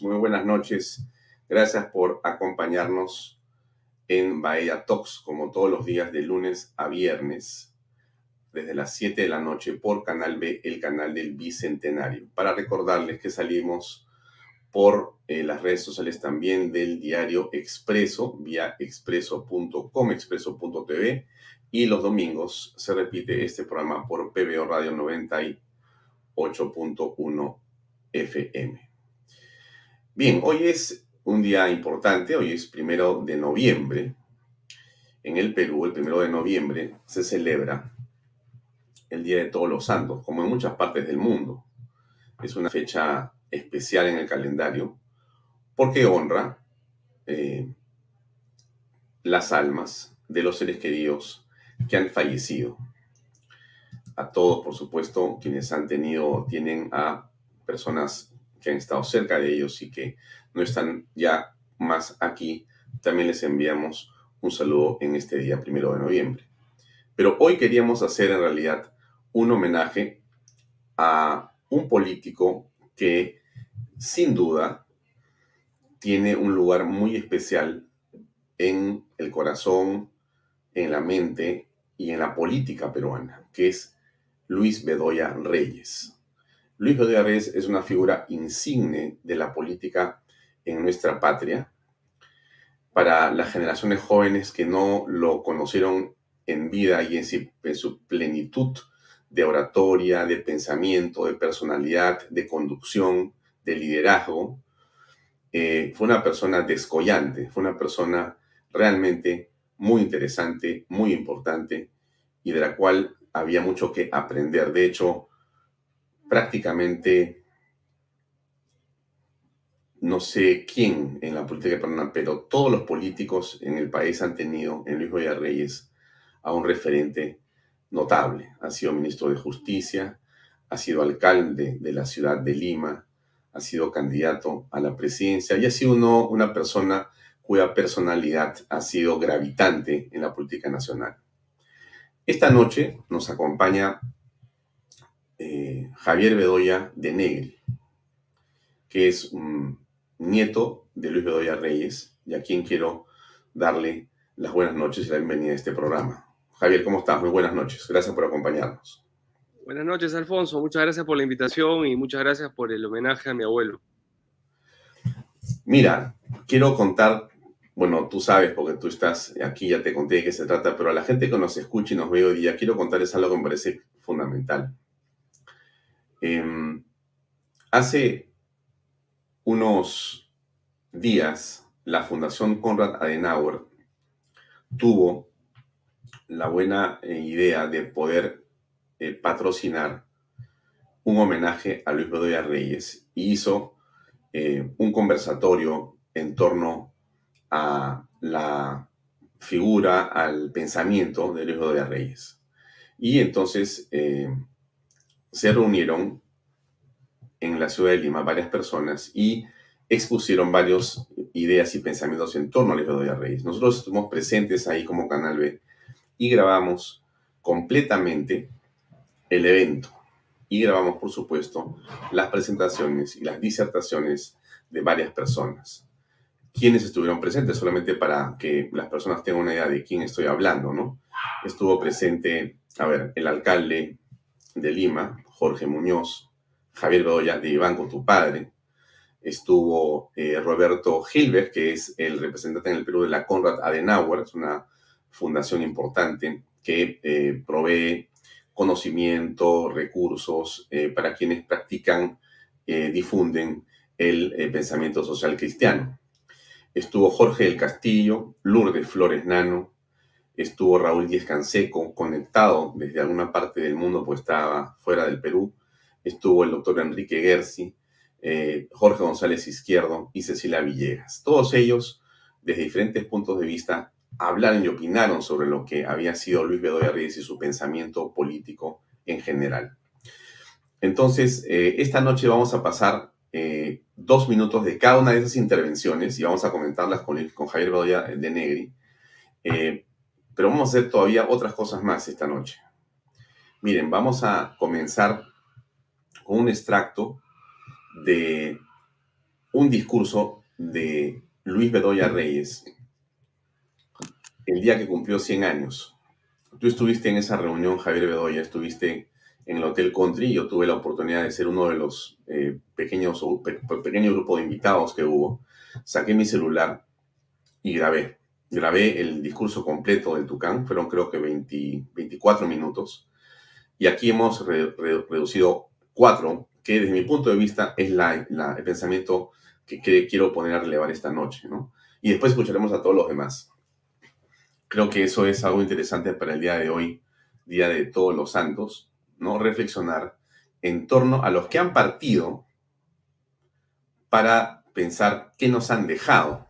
Muy buenas noches. Gracias por acompañarnos en Bahía Talks, como todos los días de lunes a viernes, desde las 7 de la noche por Canal B, el canal del Bicentenario. Para recordarles que salimos por eh, las redes sociales también del diario Expreso, vía expreso.com, expreso.tv, y los domingos se repite este programa por PBO Radio 98.1 FM. Bien, hoy es un día importante, hoy es primero de noviembre. En el Perú, el primero de noviembre, se celebra el Día de Todos los Santos, como en muchas partes del mundo. Es una fecha especial en el calendario porque honra eh, las almas de los seres queridos que han fallecido. A todos, por supuesto, quienes han tenido, tienen a personas que han estado cerca de ellos y que no están ya más aquí, también les enviamos un saludo en este día primero de noviembre. Pero hoy queríamos hacer en realidad un homenaje a un político que sin duda tiene un lugar muy especial en el corazón, en la mente y en la política peruana, que es Luis Bedoya Reyes. Luis Bedoya es una figura insigne de la política en nuestra patria. Para las generaciones jóvenes que no lo conocieron en vida y en su plenitud de oratoria, de pensamiento, de personalidad, de conducción, de liderazgo, eh, fue una persona descollante, fue una persona realmente muy interesante, muy importante y de la cual había mucho que aprender. De hecho, prácticamente no sé quién en la política peruana, pero todos los políticos en el país han tenido en Luis Goya Reyes a un referente notable. Ha sido ministro de Justicia, ha sido alcalde de la ciudad de Lima, ha sido candidato a la presidencia y ha sido una persona cuya personalidad ha sido gravitante en la política nacional. Esta noche nos acompaña eh, Javier Bedoya de Negri, que es un nieto de Luis Bedoya Reyes y a quien quiero darle las buenas noches y la bienvenida a este programa. Javier, ¿cómo estás? Muy buenas noches. Gracias por acompañarnos. Buenas noches, Alfonso. Muchas gracias por la invitación y muchas gracias por el homenaje a mi abuelo. Mira, quiero contar, bueno, tú sabes porque tú estás aquí, ya te conté de qué se trata, pero a la gente que nos escucha y nos ve hoy día, quiero contarles algo que me parece fundamental. Em, hace unos días, la Fundación Konrad Adenauer tuvo la buena eh, idea de poder eh, patrocinar un homenaje a Luis Bedoya Reyes y hizo eh, un conversatorio en torno a la figura, al pensamiento de Luis Bedoya Reyes. Y entonces se reunieron en la ciudad de Lima varias personas y expusieron varias ideas y pensamientos en torno a Luis Bedoya Reyes. Nosotros estuvimos presentes ahí como Canal B y grabamos completamente el evento. Y grabamos, por supuesto, las presentaciones y las disertaciones de varias personas. Quienes estuvieron presentes, solamente para que las personas tengan una idea de quién estoy hablando, ¿no? Estuvo presente, a ver, el alcalde de Lima, Jorge Muñoz, Javier Bedoya de Iván con tu padre, estuvo eh, Roberto Gilbert, que es el representante en el Perú de la Conrad Adenauer, es una fundación importante que eh, provee conocimiento, recursos eh, para quienes practican, difunden el pensamiento social cristiano. Estuvo Jorge del Castillo, Lourdes Flores Nano, estuvo Raúl Díez Canseco, conectado desde alguna parte del mundo, pues estaba fuera del Perú. Estuvo el doctor Enrique Gersi, Jorge González Izquierdo y Cecilia Villegas. Todos ellos, desde diferentes puntos de vista, hablaron y opinaron sobre lo que había sido Luis Bedoya Reyes y su pensamiento político en general. Entonces, eh, esta noche vamos a pasar eh, dos minutos de cada una de esas intervenciones y vamos a comentarlas con, con Javier Bedoya de Negri. Eh, pero vamos a hacer todavía otras cosas más esta noche. Miren, vamos a comenzar con un extracto de un discurso de Luis Bedoya Reyes el día que cumplió 100 años. Tú estuviste en esa reunión, Javier Bedoya, estuviste en el Hotel Country. Yo tuve la oportunidad de ser uno de los eh, pequeños, pe, pequeño grupo de invitados que hubo. Saqué mi celular y grabé. Grabé el discurso completo del Tucán, fueron creo que 24 minutos. Y aquí hemos reducido cuatro, que desde mi punto de vista es la, el pensamiento que, que, quiero poner a relevar esta noche, ¿no? Y después escucharemos a todos los demás. Creo que eso es algo interesante para el día de hoy, Día de Todos los Santos, ¿no? Reflexionar en torno a los que han partido para pensar qué nos han dejado.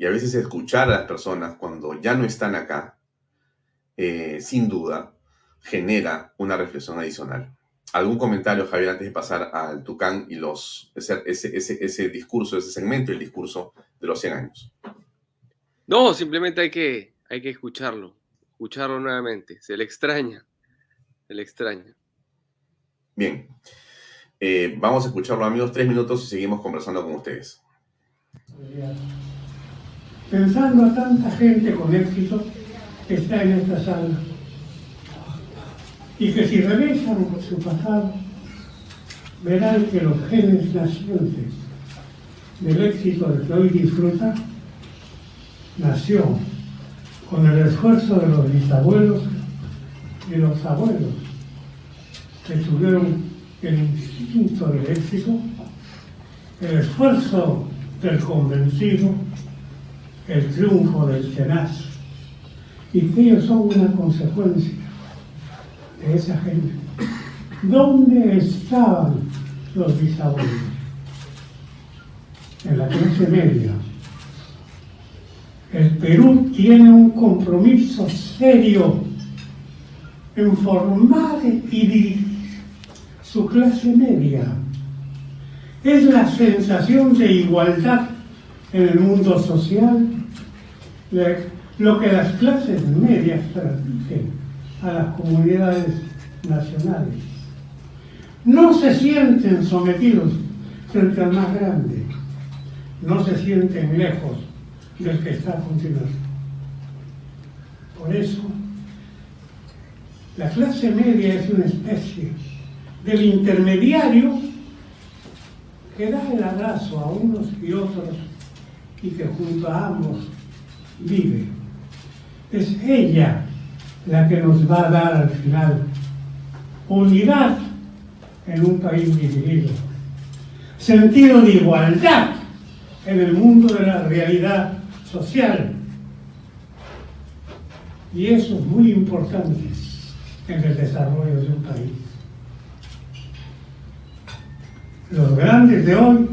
Y a veces escuchar a las personas cuando ya no están acá, eh, sin duda, genera una reflexión adicional. ¿Algún comentario, Javier, antes de pasar al Tucán y los, ese, ese, ese discurso, ese segmento, el discurso de los 100 años? No, simplemente hay que, hay que escucharlo, escucharlo nuevamente. Se le extraña, se le extraña. Bien, eh, vamos a escucharlo amigos, tres minutos y seguimos conversando con ustedes. Pensando a tanta gente con éxito que está en esta sala. Y que si revisan su pasado verán que los genes nacientes del éxito del que hoy disfruta nació con el esfuerzo de los bisabuelos y los abuelos que tuvieron el instinto del éxito, el esfuerzo del convencido, el triunfo del tenaz, y ellos son una consecuencia de esa gente. ¿Dónde estaban los bisabuelos? En la clase media el Perú tiene un compromiso serio en formar y dirigir su clase media. Es la sensación de igualdad en el mundo social lo que las clases medias transmiten a las comunidades nacionales. No se sienten sometidos frente al más grande, no se sienten lejos del que está a continuación. Por eso, la clase media es una especie del intermediario que da el abrazo a unos y otros y que junto a ambos vive. Es ella la que nos va a dar al final unidad en un país dividido, sentido de igualdad en el mundo de la realidad social. Y eso es muy importante en el desarrollo de un país. Los grandes de hoy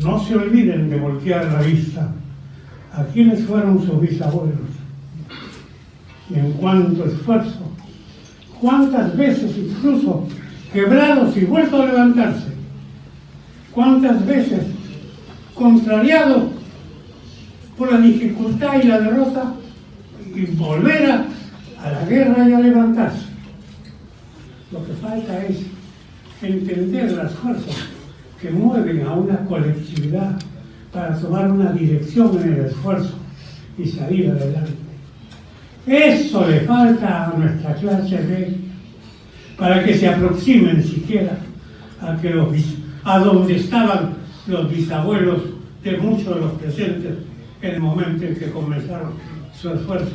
no se olviden de voltear la vista a quienes fueron sus bisabuelos y en cuánto esfuerzo, cuántas veces incluso quebrados y vuelto a levantarse, cuántas veces contrariados por la dificultad y la derrota y volver a, la guerra y a levantarse. Lo que falta es entender las fuerzas que mueven a una colectividad para tomar una dirección en el esfuerzo y salir adelante. Eso le falta a nuestra clase de para que se aproximen siquiera a, que los, a donde estaban los bisabuelos de muchos de los presentes en el momento en que comenzaron su esfuerzo,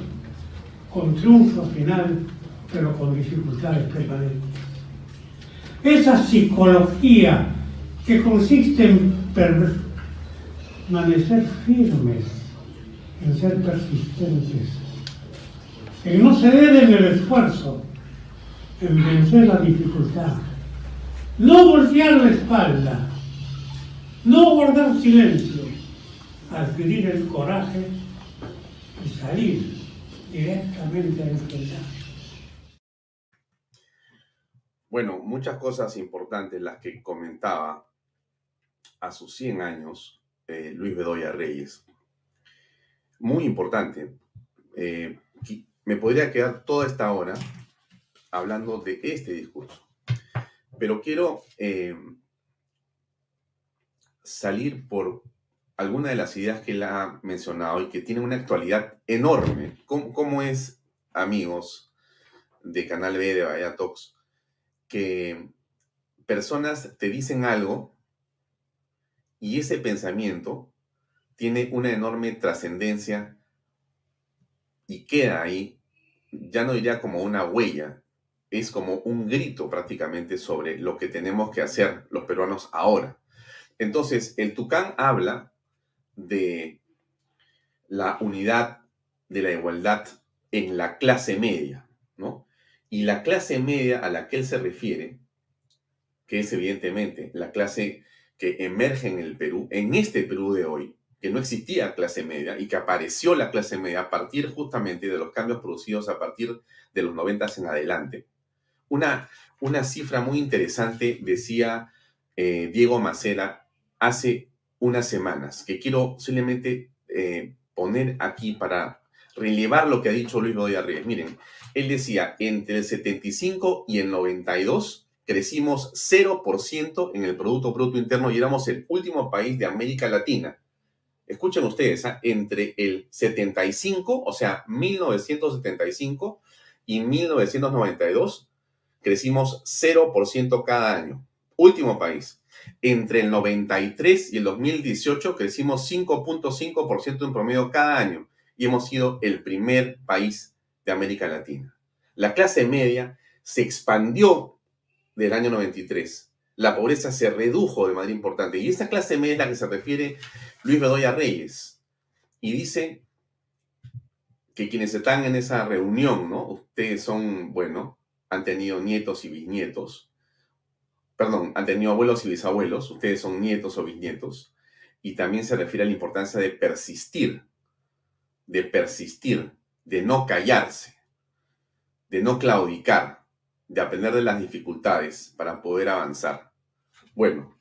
con triunfo final, pero con dificultades permanentes. Esa psicología que consiste en permanecer firmes, en ser persistentes, en no ceder en el esfuerzo, en vencer la dificultad, no voltear la espalda, no guardar silencio, adquirir el coraje y salir directamente a enfrentar. Bueno, muchas cosas importantes las que comentaba a sus 100 años eh, Luis Bedoya Reyes. Muy importante. Eh, me podría quedar toda esta hora hablando de este discurso, pero quiero eh, salir por alguna de las ideas que él ha mencionado y que tiene una actualidad enorme. ¿Cómo, es, amigos de Canal B de Talks, que personas te dicen algo y ese pensamiento tiene una enorme trascendencia y queda ahí, ya no diría como una huella, es como un grito prácticamente sobre lo que tenemos que hacer los peruanos ahora. Entonces, el Tucán habla de la unidad, de la igualdad en la clase media, ¿no? Y la clase media a la que él se refiere, que es evidentemente la clase que emerge en el Perú, en este Perú de hoy, que no existía clase media y que apareció la clase media a partir justamente de los cambios producidos a partir de los 90 en adelante. Una, una cifra muy interesante decía eh, Diego Macera hace unas semanas, que quiero simplemente eh, poner aquí para relevar lo que ha dicho Luis Reyes. Miren, él decía, entre el 75 y el 92 crecimos 0% en el Producto Bruto Interno y éramos el último país de América Latina. Escuchen ustedes, ¿ah? entre el 75, o sea, 1975 y 1992, crecimos 0% cada año. Último país. Entre el 93 y el 2018 crecimos 5.5% en promedio cada año y hemos sido el primer país de América Latina. La clase media se expandió del año 93. La pobreza se redujo de manera importante. Y esta clase media es la que se refiere Luis Bedoya Reyes. Y dice que quienes están en esa reunión, ¿no? Ustedes son, bueno, han tenido nietos y bisnietos, perdón, han tenido abuelos y bisabuelos, ustedes son nietos o bisnietos, y también se refiere a la importancia de persistir, de persistir, de no callarse, de no claudicar, de aprender de las dificultades para poder avanzar. Bueno,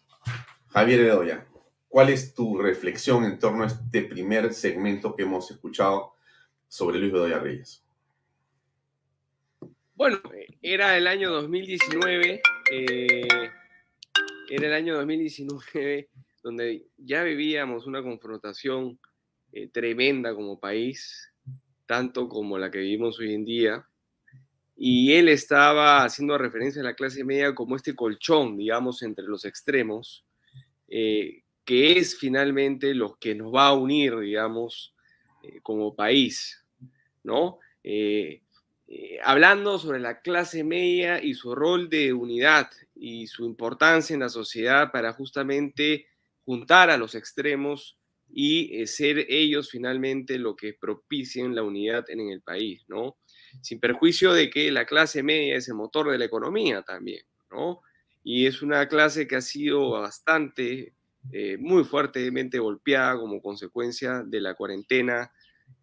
Javier Bedoya, ¿cuál es tu reflexión en torno a este primer segmento que hemos escuchado sobre Luis Bedoya Reyes? Bueno, era el año 2019, eh, era el año 2019 donde ya vivíamos una confrontación eh, tremenda como país, tanto como la que vivimos hoy en día, y él estaba haciendo referencia a la clase media como este colchón, digamos, entre los extremos, eh, que es finalmente lo que nos va a unir, digamos, como país, ¿no? Eh, hablando sobre la clase media y su rol de unidad y su importancia en la sociedad para justamente juntar a los extremos y eh, ser ellos finalmente lo que propicien la unidad en, el país, ¿no? Sin perjuicio de que la clase media es el motor de la economía también, ¿no? Y es una clase que ha sido bastante, eh, muy fuertemente golpeada como consecuencia de la cuarentena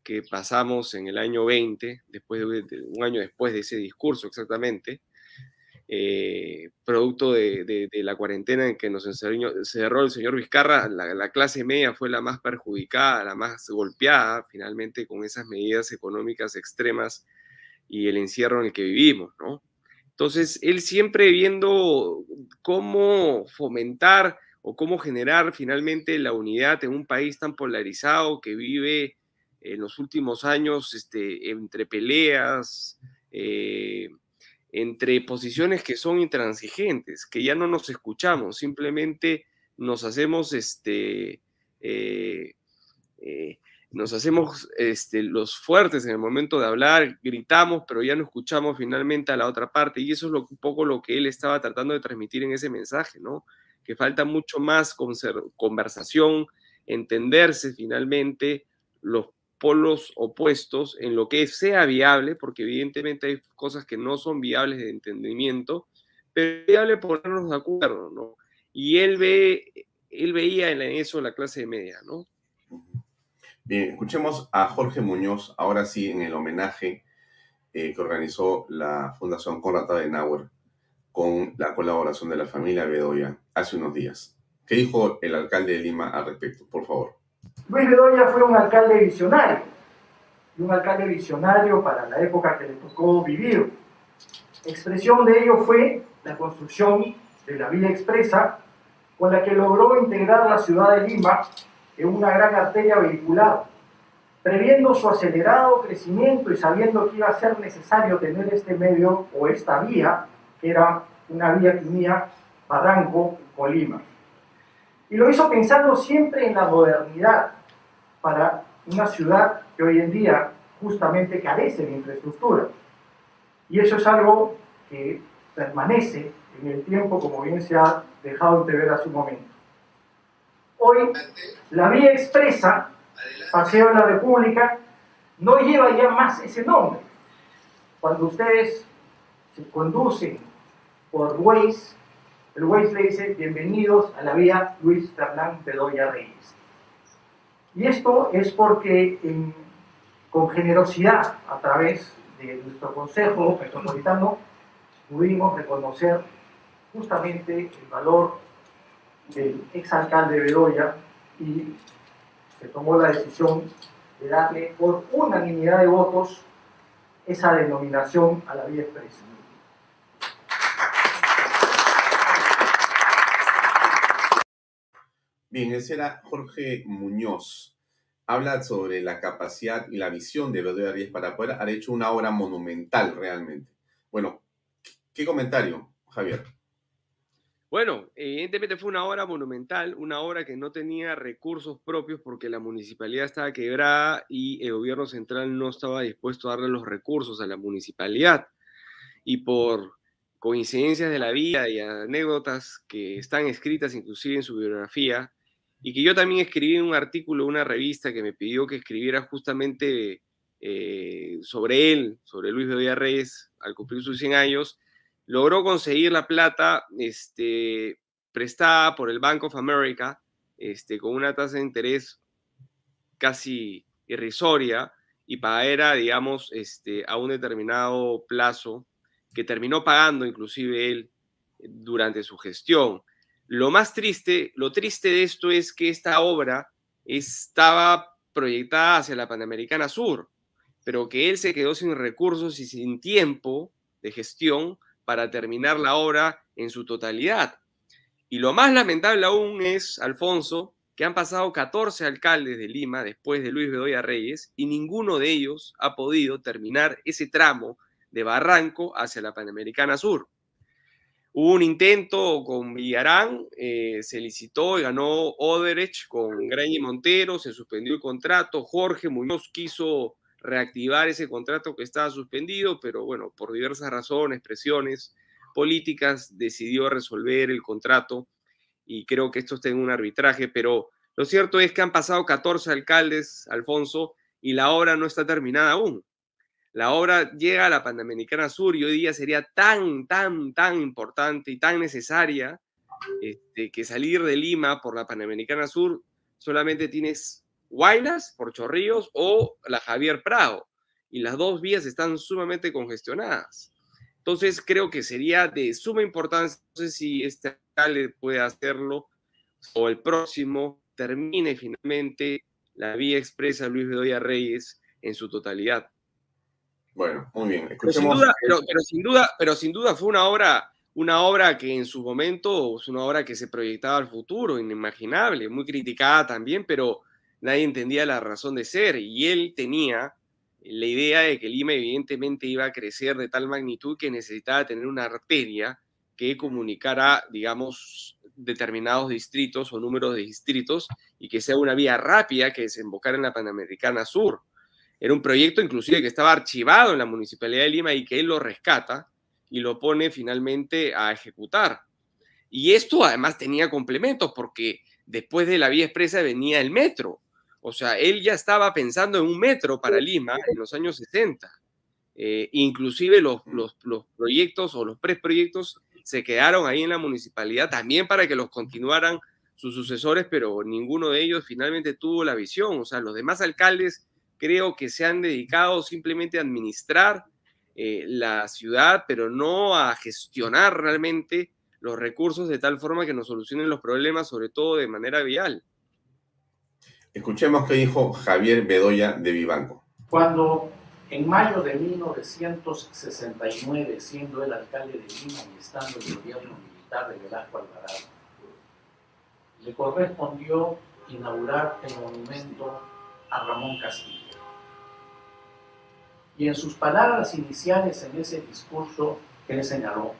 que pasamos en el año 20, después de, un año después de ese discurso exactamente, eh, producto de, la cuarentena en que nos encerró el señor Vizcarra, la, clase media fue la más perjudicada, la más golpeada finalmente con esas medidas económicas extremas y el encierro en el que vivimos, ¿no? Entonces, él siempre viendo cómo fomentar o cómo generar finalmente la unidad en un país tan polarizado que vive en los últimos años este, entre peleas, eh, entre posiciones que son intransigentes, que ya no nos escuchamos, simplemente nos hacemos este, eh, eh, nos hacemos este, los fuertes en el momento de hablar, gritamos, pero ya no escuchamos finalmente a la otra parte. Y eso es lo, un poco lo que él estaba tratando de transmitir en ese mensaje, ¿no? Que falta mucho más conversación, entenderse finalmente los polos opuestos en lo que sea viable, porque evidentemente hay cosas que no son viables de entendimiento, pero es viable ponernos de acuerdo, ¿no? Y él ve, él veía en eso la clase media, ¿no? Bien, escuchemos a Jorge Muñoz, ahora sí, en el homenaje eh, que organizó la Fundación Conrad Adenauer con la colaboración de la familia Bedoya hace unos días. ¿Qué dijo el alcalde de Lima al respecto? Por favor. Luis Bedoya fue un alcalde visionario, y un alcalde visionario para la época que le tocó vivir. Expresión de ello fue la construcción de la vía expresa con la que logró integrar la ciudad de Lima en una gran arteria vehicular, previendo su acelerado crecimiento y sabiendo que iba a ser necesario tener este medio o esta vía, que era una vía que unía Barranco con Lima. Y lo hizo pensando siempre en la modernidad para una ciudad que hoy en día justamente carece de infraestructura. Y eso es algo que permanece en el tiempo, como bien se ha dejado entrever a su momento. Hoy, la vía expresa, Paseo de la República, no lleva ya más ese nombre. Cuando ustedes se conducen por Waze, el Waze le dice, bienvenidos a la vía Luis Fernán Bedoya Reyes. Y esto es porque con generosidad, a través de nuestro Consejo Metropolitano, pudimos reconocer justamente el valor del exalcalde Bedoya y se tomó la decisión de darle por unanimidad de votos esa denominación a la vía expresa. Bien, ese era Jorge Muñoz. Habla sobre la capacidad y la visión de Bedoya Ríos para poder haber hecho una obra monumental realmente. Bueno, ¿qué comentario, Javier? Bueno, evidentemente fue una obra monumental, una obra que no tenía recursos propios porque la municipalidad estaba quebrada y el gobierno central no estaba dispuesto a darle los recursos a la municipalidad. Y por coincidencias de la vida y anécdotas que están escritas inclusive en su biografía, y que yo también escribí un artículo, una revista que me pidió que escribiera justamente eh, sobre él, sobre Luis Bedoya Reyes, al cumplir sus 100 años, logró conseguir la plata este, prestada por el Bank of America este, con una tasa de interés casi irrisoria y era, digamos, este, a un determinado plazo que terminó pagando inclusive él durante su gestión. Lo más triste, lo triste de esto es que esta obra estaba proyectada hacia la Panamericana Sur, pero que él se quedó sin recursos y sin tiempo de gestión para terminar la obra en su totalidad. Y lo más lamentable aún es, Alfonso, que han pasado 14 alcaldes de Lima después de Luis Bedoya Reyes y ninguno de ellos ha podido terminar ese tramo de Barranco hacia la Panamericana Sur. Hubo un intento con Villarán, eh, se licitó y ganó Oderech con Grañi Montero, se suspendió el contrato, Jorge Muñoz quiso reactivar ese contrato que estaba suspendido, pero bueno, por diversas razones, presiones políticas, decidió resolver el contrato y creo que esto está en un arbitraje, pero lo cierto es que han pasado 14 alcaldes, Alfonso, y la obra no está terminada aún. La obra llega a la Panamericana Sur y hoy día sería tan, tan, tan importante y tan necesaria este, que salir de Lima por la Panamericana Sur solamente tienes Guaynas por Chorrillos o la Javier Prado. Y las dos vías están sumamente congestionadas. Entonces creo que sería de suma importancia, no sé si este alcalde puede hacerlo o el próximo termine finalmente la vía expresa Luis Bedoya Reyes en su totalidad. Bueno, muy bien. Pero sin, duda, pero, sin duda, pero sin duda fue una obra, una obra que en su momento es una obra que se proyectaba al futuro, inimaginable, muy criticada también, pero nadie entendía la razón de ser y él tenía la idea de que Lima evidentemente iba a crecer de tal magnitud que necesitaba tener una arteria que comunicara, digamos, determinados distritos o números de distritos y que sea una vía rápida que desembocara en la Panamericana Sur. Era un proyecto inclusive que estaba archivado en la Municipalidad de Lima y que él lo rescata y lo pone finalmente a ejecutar. Y esto además tenía complementos porque después de la vía expresa venía el metro o sea, él ya estaba pensando en un metro para Lima en los años 60. Eh, inclusive los, los, proyectos o los preproyectos se quedaron ahí en la municipalidad también para que los continuaran sus sucesores, pero ninguno de ellos finalmente tuvo la visión. O sea, los demás alcaldes creo que se han dedicado simplemente a administrar eh, la ciudad, pero no a gestionar realmente los recursos de tal forma que nos solucionen los problemas, sobre todo de manera vial. Escuchemos qué dijo Javier Bedoya de Vivanco. Cuando en mayo de 1969, siendo el alcalde de Lima y estando el gobierno militar de Velasco Alvarado, le correspondió inaugurar el monumento a Ramón Castillo. Y en sus palabras iniciales en ese discurso, él señaló,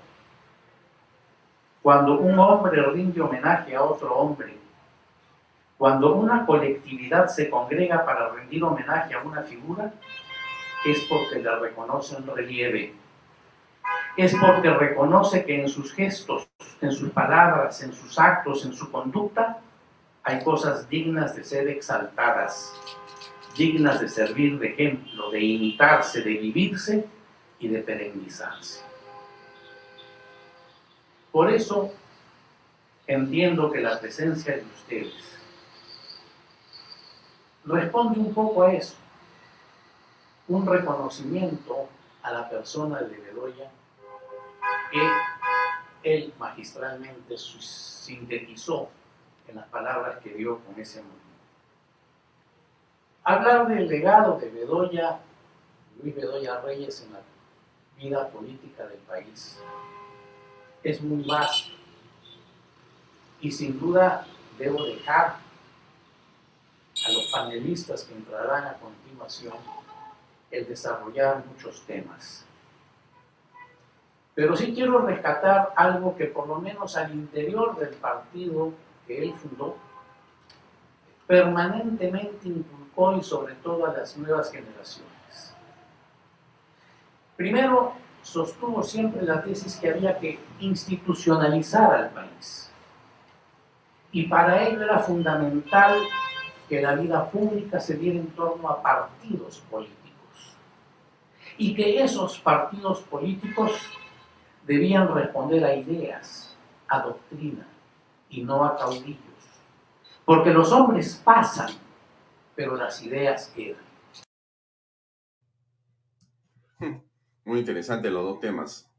cuando un hombre rinde homenaje a otro hombre, cuando una colectividad se congrega para rendir homenaje a una figura, es porque le reconocen relieve, es porque reconoce que en sus gestos, en sus palabras, en sus actos, en su conducta, hay cosas dignas de ser exaltadas, dignas de servir de ejemplo, de imitarse, de vivirse y de perennizarse. Por eso entiendo que la presencia de ustedes responde un poco a eso, un reconocimiento a la persona de Bedoya que él magistralmente sintetizó en las palabras que dio con ese momento. Hablar del legado de Bedoya, Luis Bedoya Reyes en la vida política del país es muy vasto y sin duda debo dejar a los panelistas que entrarán a continuación el desarrollar muchos temas. Pero sí quiero rescatar algo que por lo menos al interior del partido que él fundó, permanentemente inculcó y sobre todo a las nuevas generaciones. Primero, sostuvo siempre la tesis que había que institucionalizar al país. Y para ello era fundamental que la vida pública se diera en torno a partidos políticos. Y que esos partidos políticos debían responder a ideas, a doctrina, y no a caudillos. Porque los hombres pasan, pero las ideas quedan. Muy interesante los dos temas.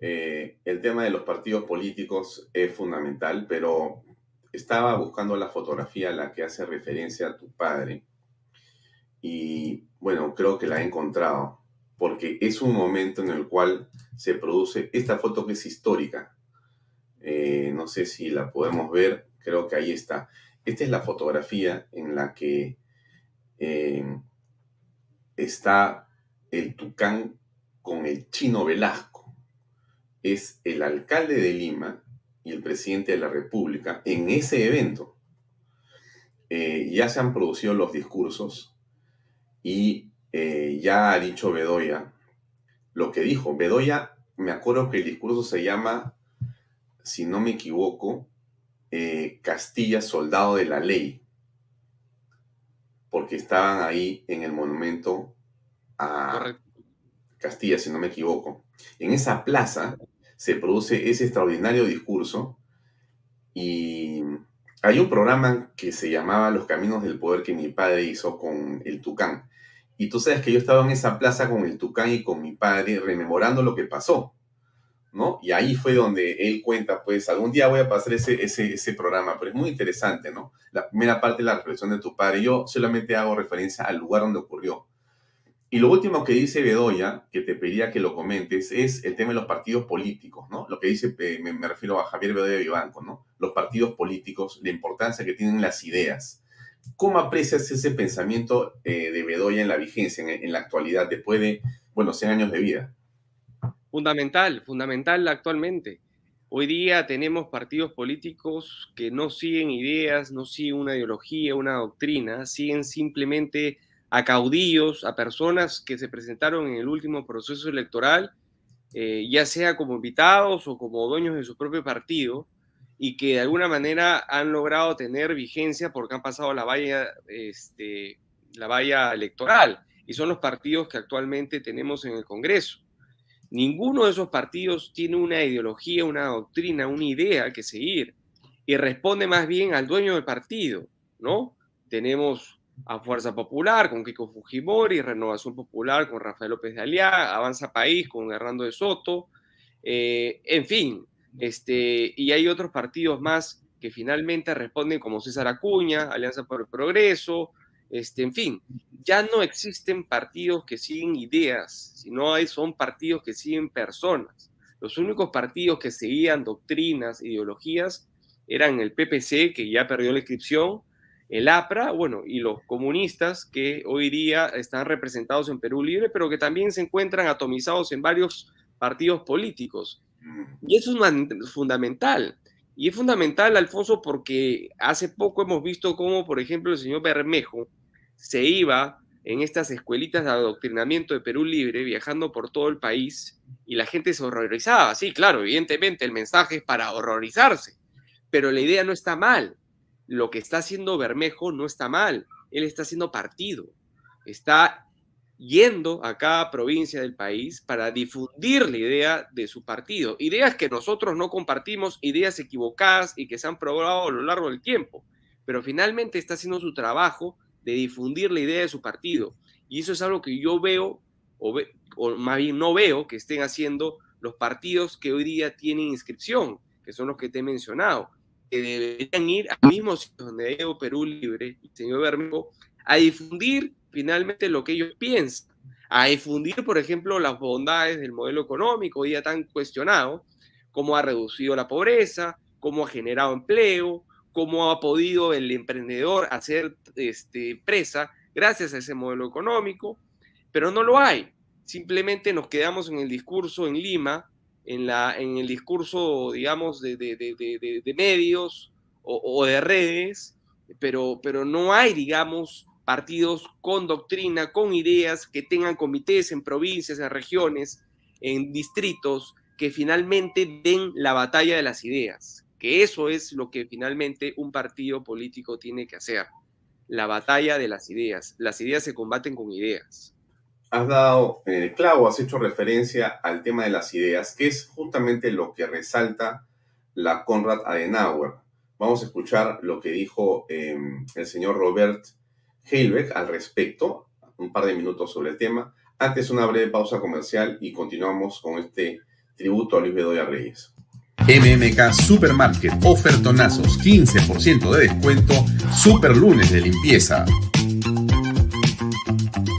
Eh, el tema de los partidos políticos es fundamental, pero estaba buscando la fotografía a la que hace referencia a tu padre y bueno, creo que la he encontrado porque es un momento en el cual se produce esta foto que es histórica. Eh, no sé si la podemos ver, creo que ahí está. Esta es la fotografía en la que eh, está el tucán con el chino Velasco. Es el alcalde de Lima y el presidente de la República en ese evento. Eh, ya se han producido los discursos y eh, ya ha dicho Bedoya lo que dijo. Bedoya, me acuerdo que el discurso se llama, si no me equivoco, eh, Castilla, soldado de la ley, porque estaban ahí en el monumento a Castilla, si no me equivoco. En esa plaza se produce ese extraordinario discurso y hay un programa que se llamaba Los Caminos del Poder que mi padre hizo con el Tucán. Y tú sabes que yo estaba en esa plaza con el Tucán y con mi padre rememorando lo que pasó, ¿no? Y ahí fue donde él cuenta, pues algún día voy a pasar ese, ese, ese programa, pero es muy interesante, ¿no? La primera parte de la reflexión de tu padre, yo solamente hago referencia al lugar donde ocurrió. Y lo último que dice Bedoya, que te pedía que lo comentes, es el tema de los partidos políticos, ¿no? Lo que dice, eh, me, refiero a Javier Bedoya Vivanco, ¿no? Los partidos políticos, la importancia que tienen las ideas. ¿Cómo aprecias ese pensamiento eh, de Bedoya en la vigencia, en, la actualidad, después de, bueno, 100 años de vida? Fundamental, fundamental actualmente. Hoy día tenemos partidos políticos que no siguen ideas, no siguen una ideología, una doctrina, siguen simplemente a caudillos, a personas que se presentaron en el último proceso electoral, eh, ya sea como invitados o como dueños de su propio partido, y que de alguna manera han logrado tener vigencia porque han pasado la valla, este, la valla electoral, y son los partidos que actualmente tenemos en el Congreso. Ninguno de esos partidos tiene una ideología, una doctrina, una idea que seguir, y responde más bien al dueño del partido, ¿no? Tenemos a Fuerza Popular con Kiko Fujimori, Renovación Popular con Rafael López de Aliá, Avanza País con Hernando de Soto, eh, en fin, este, y hay otros partidos más que finalmente responden como César Acuña, Alianza por el Progreso, este, en fin, ya no existen partidos que siguen ideas, sino hay, son partidos que siguen personas. Los únicos partidos que seguían doctrinas, ideologías, eran el PPC, que ya perdió la inscripción, el APRA, bueno, y los comunistas que hoy día están representados en Perú Libre, pero que también se encuentran atomizados en varios partidos políticos. Mm. Y eso es fundamental. Y es fundamental, Alfonso, porque hace poco hemos visto cómo, por ejemplo, el señor Bermejo se iba en estas escuelitas de adoctrinamiento de Perú Libre, viajando por todo el país, y la gente se horrorizaba. Sí, claro, evidentemente el mensaje es para horrorizarse, pero la idea no está mal lo que está haciendo Bermejo no está mal, él está haciendo partido, está yendo a cada provincia del país para difundir la idea de su partido, ideas que nosotros no compartimos, ideas equivocadas y que se han probado a lo largo del tiempo, pero finalmente está haciendo su trabajo de difundir la idea de su partido. Y eso es algo que yo veo, o, o más bien no veo que estén haciendo los partidos que hoy día tienen inscripción, que son los que te he mencionado que deberían ir al mismo sitio donde Evo Perú Libre señor Bermejo a difundir finalmente lo que ellos piensan, a difundir, por ejemplo, las bondades del modelo económico hoy ya tan cuestionado, cómo ha reducido la pobreza, cómo ha generado empleo, cómo ha podido el emprendedor hacer este, presa gracias a ese modelo económico, pero no lo hay. Simplemente nos quedamos en el discurso en Lima en, la, en el discurso, digamos, de, de, de, de medios o, de redes, pero, pero no hay, digamos, partidos con doctrina, con ideas, que tengan comités en provincias, en regiones, en distritos, que finalmente den la batalla de las ideas, que eso es lo que finalmente un partido político tiene que hacer, la batalla de las ideas. Las ideas se combaten con ideas has dado eh, clavo, has hecho referencia al tema de las ideas, que es justamente lo que resalta la Konrad Adenauer. Vamos a escuchar lo que dijo em, el señor Robert Heilbeck al respecto, un par de minutos sobre el tema. Antes una breve pausa comercial y continuamos con este tributo a Luis Bedoya Reyes. MMK Supermarket, ofertonazos, 15% de descuento, super lunes de limpieza.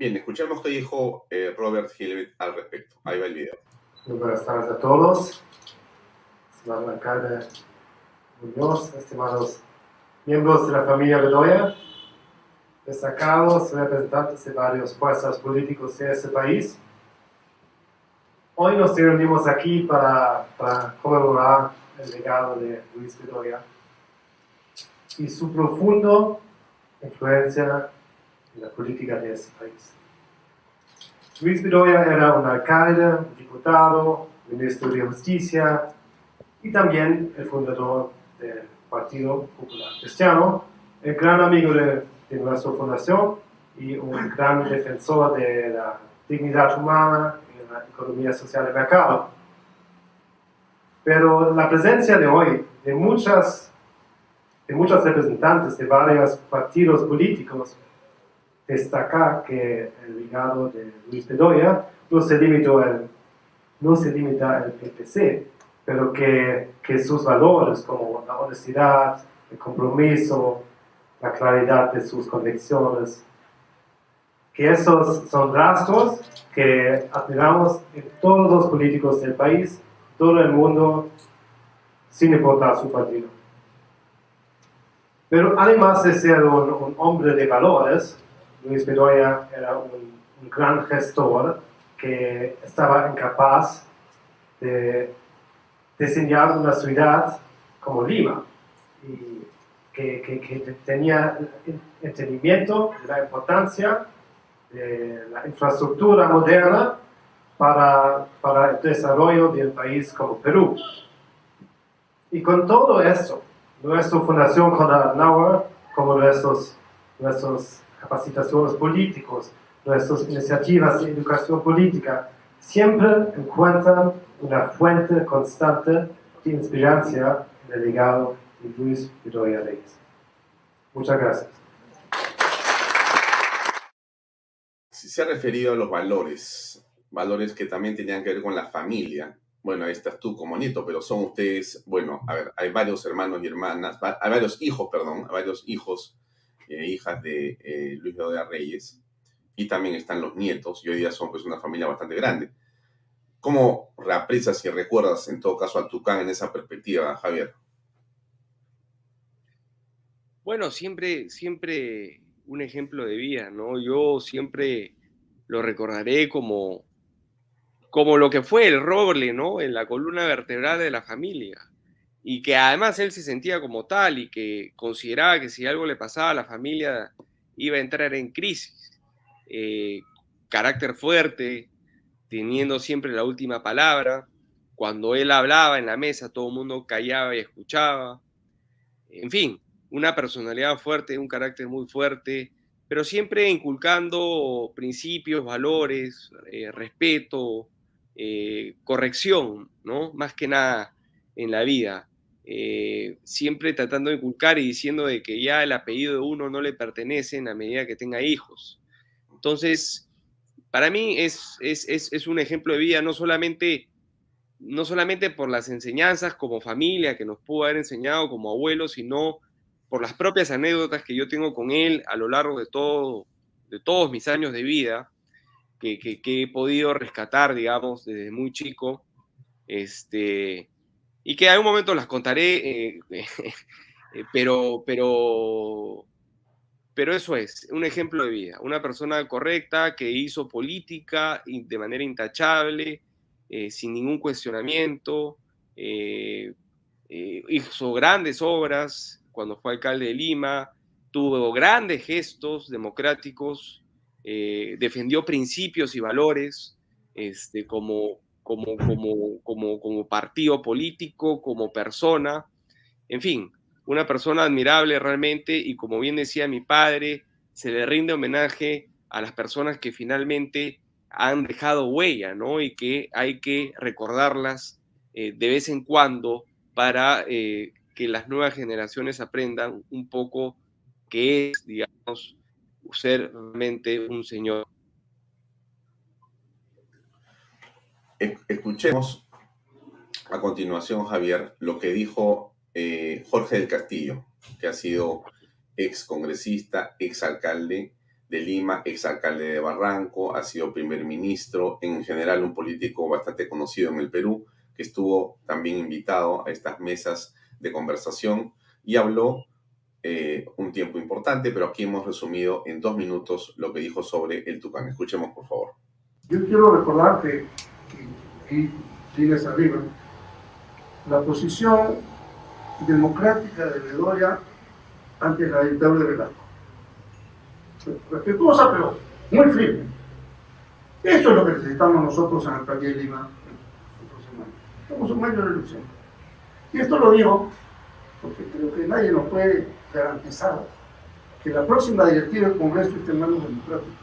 Bien, escuchamos qué dijo eh, Robert Hilbert al respecto. Ahí va el video. Muy buenas tardes a todos. Estimado alcalde Muñoz, estimados miembros de la familia Bedoya, destacados representantes de varios fuerzas políticos de este país. Hoy nos reunimos aquí para, para conmemorar el legado de Luis Bedoya y su profundo influencia en la política de este país. Luis Bedoya era un alcalde, diputado, ministro de Justicia y también el fundador del Partido Popular Cristiano, el gran amigo de, de nuestra fundación y un gran defensor de la dignidad humana y la economía social de mercado. Pero la presencia de hoy de muchas, de muchos representantes de varios partidos políticos destacar que el legado de Luis Bedoya no se, limitó no se limita al PPC, pero que, que sus valores como la honestidad, el compromiso, la claridad de sus convicciones, que esos son rastros que admiramos en todos los políticos del país, todo el mundo, sin importar su partido. Pero además de ser un, un hombre de valores, Luis Bedoya era un, gran gestor que estaba incapaz de diseñar una ciudad como Lima y que, tenía entendimiento de la importancia de la infraestructura moderna para, para el desarrollo del país como Perú. Y con todo esto, nuestra fundación Konrad Adenauer, como nuestros, nuestros capacitaciones políticos, nuestras iniciativas de educación política, siempre encuentran una fuente constante de inspiración delegado Luis Bedoya Reyes. Muchas gracias. Se ha referido a los valores, valores que también tenían que ver con la familia. Bueno, ahí estás tú como nieto, pero son ustedes, bueno, a ver, hay varios hermanos y hermanas, hay varios hijos, perdón, hay varios hijos e hijas de eh, Luis Bedoya Reyes, y también están los nietos, y hoy día son pues una familia bastante grande. ¿Cómo reapresas y recuerdas en todo caso al Tucán en esa perspectiva, Javier? Bueno, siempre, siempre un ejemplo de vida, ¿no? Yo siempre lo recordaré como, como lo que fue el roble, ¿no? En la columna vertebral de la familia. Y que además él se sentía como tal y que consideraba que si algo le pasaba a la familia iba a entrar en crisis. Eh, carácter fuerte, teniendo siempre la última palabra. Cuando él hablaba en la mesa, todo el mundo callaba y escuchaba. En fin, una personalidad fuerte, un carácter muy fuerte, pero siempre inculcando principios, valores, eh, respeto, eh, corrección, ¿no? Más que nada en la vida. Eh, siempre tratando de inculcar y diciendo de que ya el apellido de uno no le pertenece a medida que tenga hijos. Entonces, para mí es, es, es, un ejemplo de vida, no solamente, no solamente por las enseñanzas como familia que nos pudo haber enseñado como abuelo, sino por las propias anécdotas que yo tengo con él a lo largo de, todo, de todos mis años de vida, que, que, he podido rescatar, digamos, desde muy chico, este, y que en algún momento las contaré, eh, eh, pero, pero, pero eso es, un ejemplo de vida, una persona correcta que hizo política de manera intachable, eh, sin ningún cuestionamiento, hizo grandes obras, cuando fue alcalde de Lima, tuvo grandes gestos democráticos, defendió principios y valores este, como, como, como, como, como partido político, como persona, en fin, una persona admirable realmente y como bien decía mi padre, se le rinde homenaje a las personas que finalmente han dejado huella, ¿no? Y que hay que recordarlas eh, de vez en cuando para eh, que las nuevas generaciones aprendan un poco qué es, digamos, ser realmente un señor. Escuchemos a continuación, Javier, lo que dijo eh, Jorge del Castillo, que ha sido ex congresista, ex alcalde de Lima, ex alcalde de Barranco, ha sido primer ministro, en general un político bastante conocido en el Perú, que estuvo también invitado a estas mesas de conversación y habló eh, un tiempo importante, pero aquí hemos resumido en dos minutos lo que dijo sobre el Tucán. Escuchemos, por favor. Yo quiero recordar y sigues arriba, la posición democrática de Bedoya ante la dictadura de Velasco. Respetuosa, pero muy firme. Eso es lo que necesitamos nosotros en la de Lima. Somos un medio de elección. Y esto lo digo porque creo que nadie nos puede garantizar que la próxima directiva del Congreso esté en manos democráticas.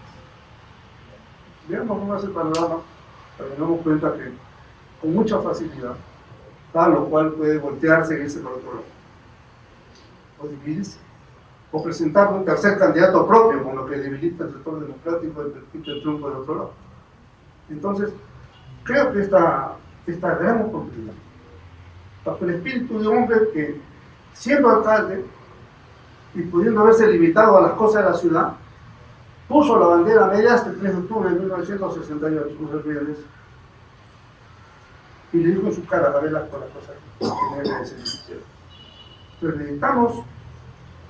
Veamos cómo hace el panorama damos cuenta que con mucha facilidad, tal lo cual puede voltearse y irse por otro lado. O dividirse. O presentar un tercer candidato propio, con lo que debilita el sector democrático y permite el triunfo del otro lado. Entonces, creo que esta, esta gran oportunidad bajo el espíritu de hombre que, siendo alcalde y pudiendo haberse limitado a las cosas de la ciudad, puso la bandera media hasta el 3 de octubre de 1968, no se y le dijo en su cara, a ver las cosas que Entonces necesitamos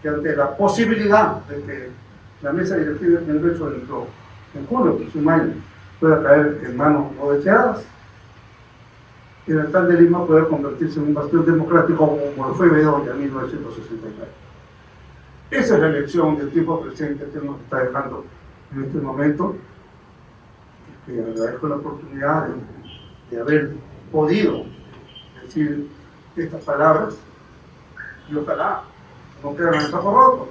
que ante la posibilidad de que la mesa directiva del Congreso en julio, próximo año, pueda caer en manos no deseadas, y el alcalde de Lima puede convertirse en un bastión democrático como lo fue Bedoya en 1969. Esa es la elección del tipo presidente que nos está dejando en este momento. Agradezco la oportunidad de, haber podido decir estas palabras y ojalá no queden en el saco roto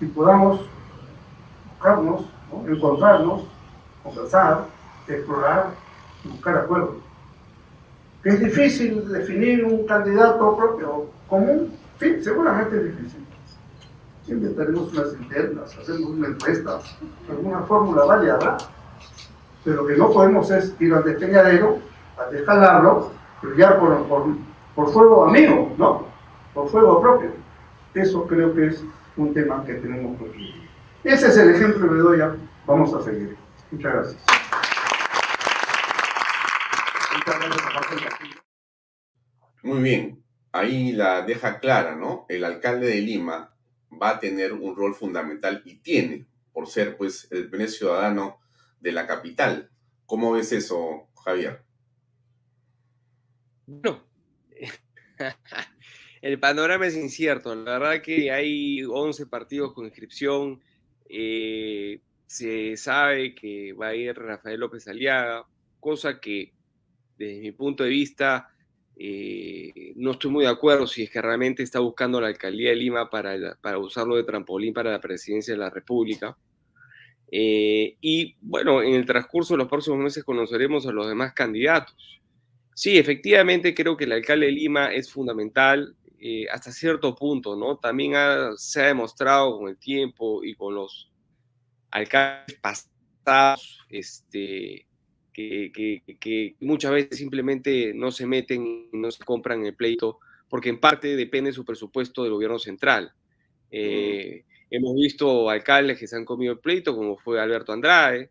y podamos buscarnos, encontrarnos, conversar, explorar y buscar acuerdos ¿Que es difícil definir un candidato propio común? Sí, seguramente es difícil. Inventaremos unas internas, hacemos una encuesta, alguna fórmula variada, pero que no podemos es ir al despeñadero, a descalarlo, brillar por, por, por fuego amigo, ¿no? Por fuego propio. Eso creo que es un tema que tenemos que Ese es el ejemplo que doy, vamos a seguir. Muchas gracias. Muy bien, ahí la deja clara, ¿no? El alcalde de Lima va a tener un rol fundamental y tiene, por ser pues el primer ciudadano de la capital. ¿Cómo ves eso, Javier? Bueno, el panorama es incierto. La verdad que hay 11 partidos con inscripción. Eh, se sabe que va a ir Rafael López Aliaga, cosa que desde mi punto de vista eh, no estoy muy de acuerdo si es que realmente está buscando la alcaldía de Lima para, para usarlo de trampolín para la presidencia de la República. Eh, y bueno, en el transcurso de los próximos meses conoceremos a los demás candidatos. Sí, efectivamente creo que el alcalde de Lima es fundamental eh, hasta cierto punto, ¿no? También se ha demostrado con el tiempo y con los alcaldes pasados, este, que, muchas veces simplemente no se meten y no se compran el pleito, porque en parte depende su presupuesto del gobierno central. Eh, hemos visto alcaldes que se han comido el pleito, como fue Alberto Andrade,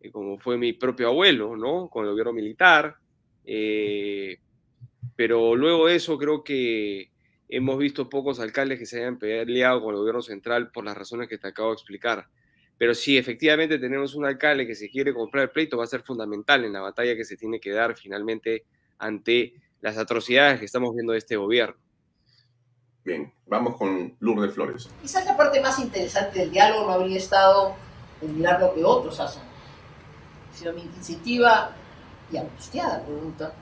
eh, como fue mi propio abuelo, ¿no? Con el gobierno militar. Eh, pero luego de eso creo que hemos visto pocos alcaldes que se hayan peleado con el gobierno central por las razones que te acabo de explicar. Pero si efectivamente tenemos un alcalde que se quiere comprar el pleito, va a ser fundamental en la batalla que se tiene que dar finalmente ante las atrocidades que estamos viendo de este gobierno. Bien, vamos con Lourdes Flores. Quizás la parte más interesante del diálogo no habría estado en mirar lo que otros hacen, sino mi inquisitiva y angustiada pregunta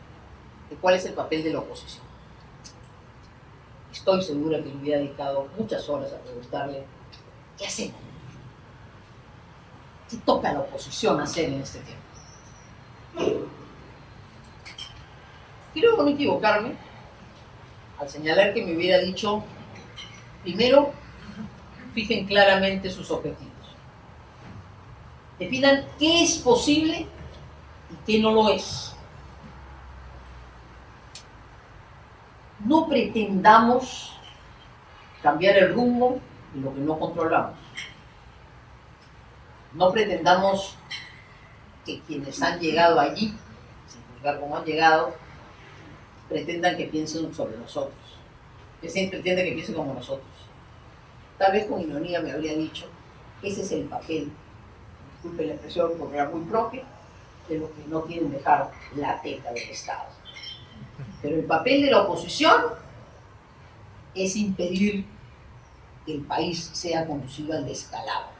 de cuál es el papel de la oposición. Estoy segura que le hubiera dedicado muchas horas a preguntarle, ¿qué hacemos? ¿Qué toca a la oposición hacer en este tiempo? Quiero no equivocarme al señalar que me hubiera dicho, primero, fijen claramente sus objetivos. Definan qué es posible y qué no lo es. No pretendamos cambiar el rumbo de lo que no controlamos no pretendamos que quienes han llegado allí, sin juzgar cómo han llegado, pretendan que piensen sobre nosotros. Que se pretende que piensen como nosotros. Tal vez con ironía me habría dicho, ese es el papel, disculpe la expresión porque era muy propia, de los que no quieren dejar la teta del Estado. Pero el papel de la oposición es impedir que el país sea conducido al descalabro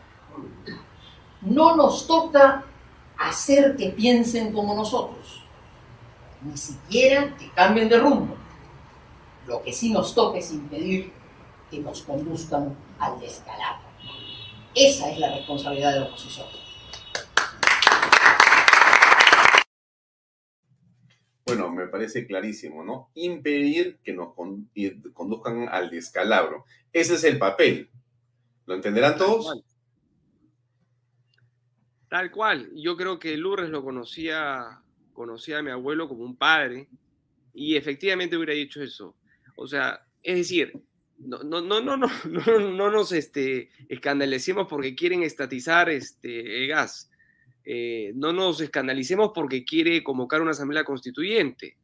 no nos toca hacer que piensen como nosotros, ni siquiera que cambien de rumbo. Lo que sí nos toca es impedir que nos conduzcan al descalabro. Esa es la responsabilidad de la oposición. Bueno, me parece clarísimo, ¿no? Impedir que nos conduzcan al descalabro. Ese es el papel. ¿Lo entenderán todos? Tal cual. Yo creo que Lourdes lo conocía, conocía a mi abuelo como un padre y efectivamente hubiera dicho eso. O sea, es decir, no, no, no, no, no, no, nos este, escandalicemos porque quieren estatizar este, gas. Eh, no nos escandalicemos porque quiere convocar una asamblea constituyente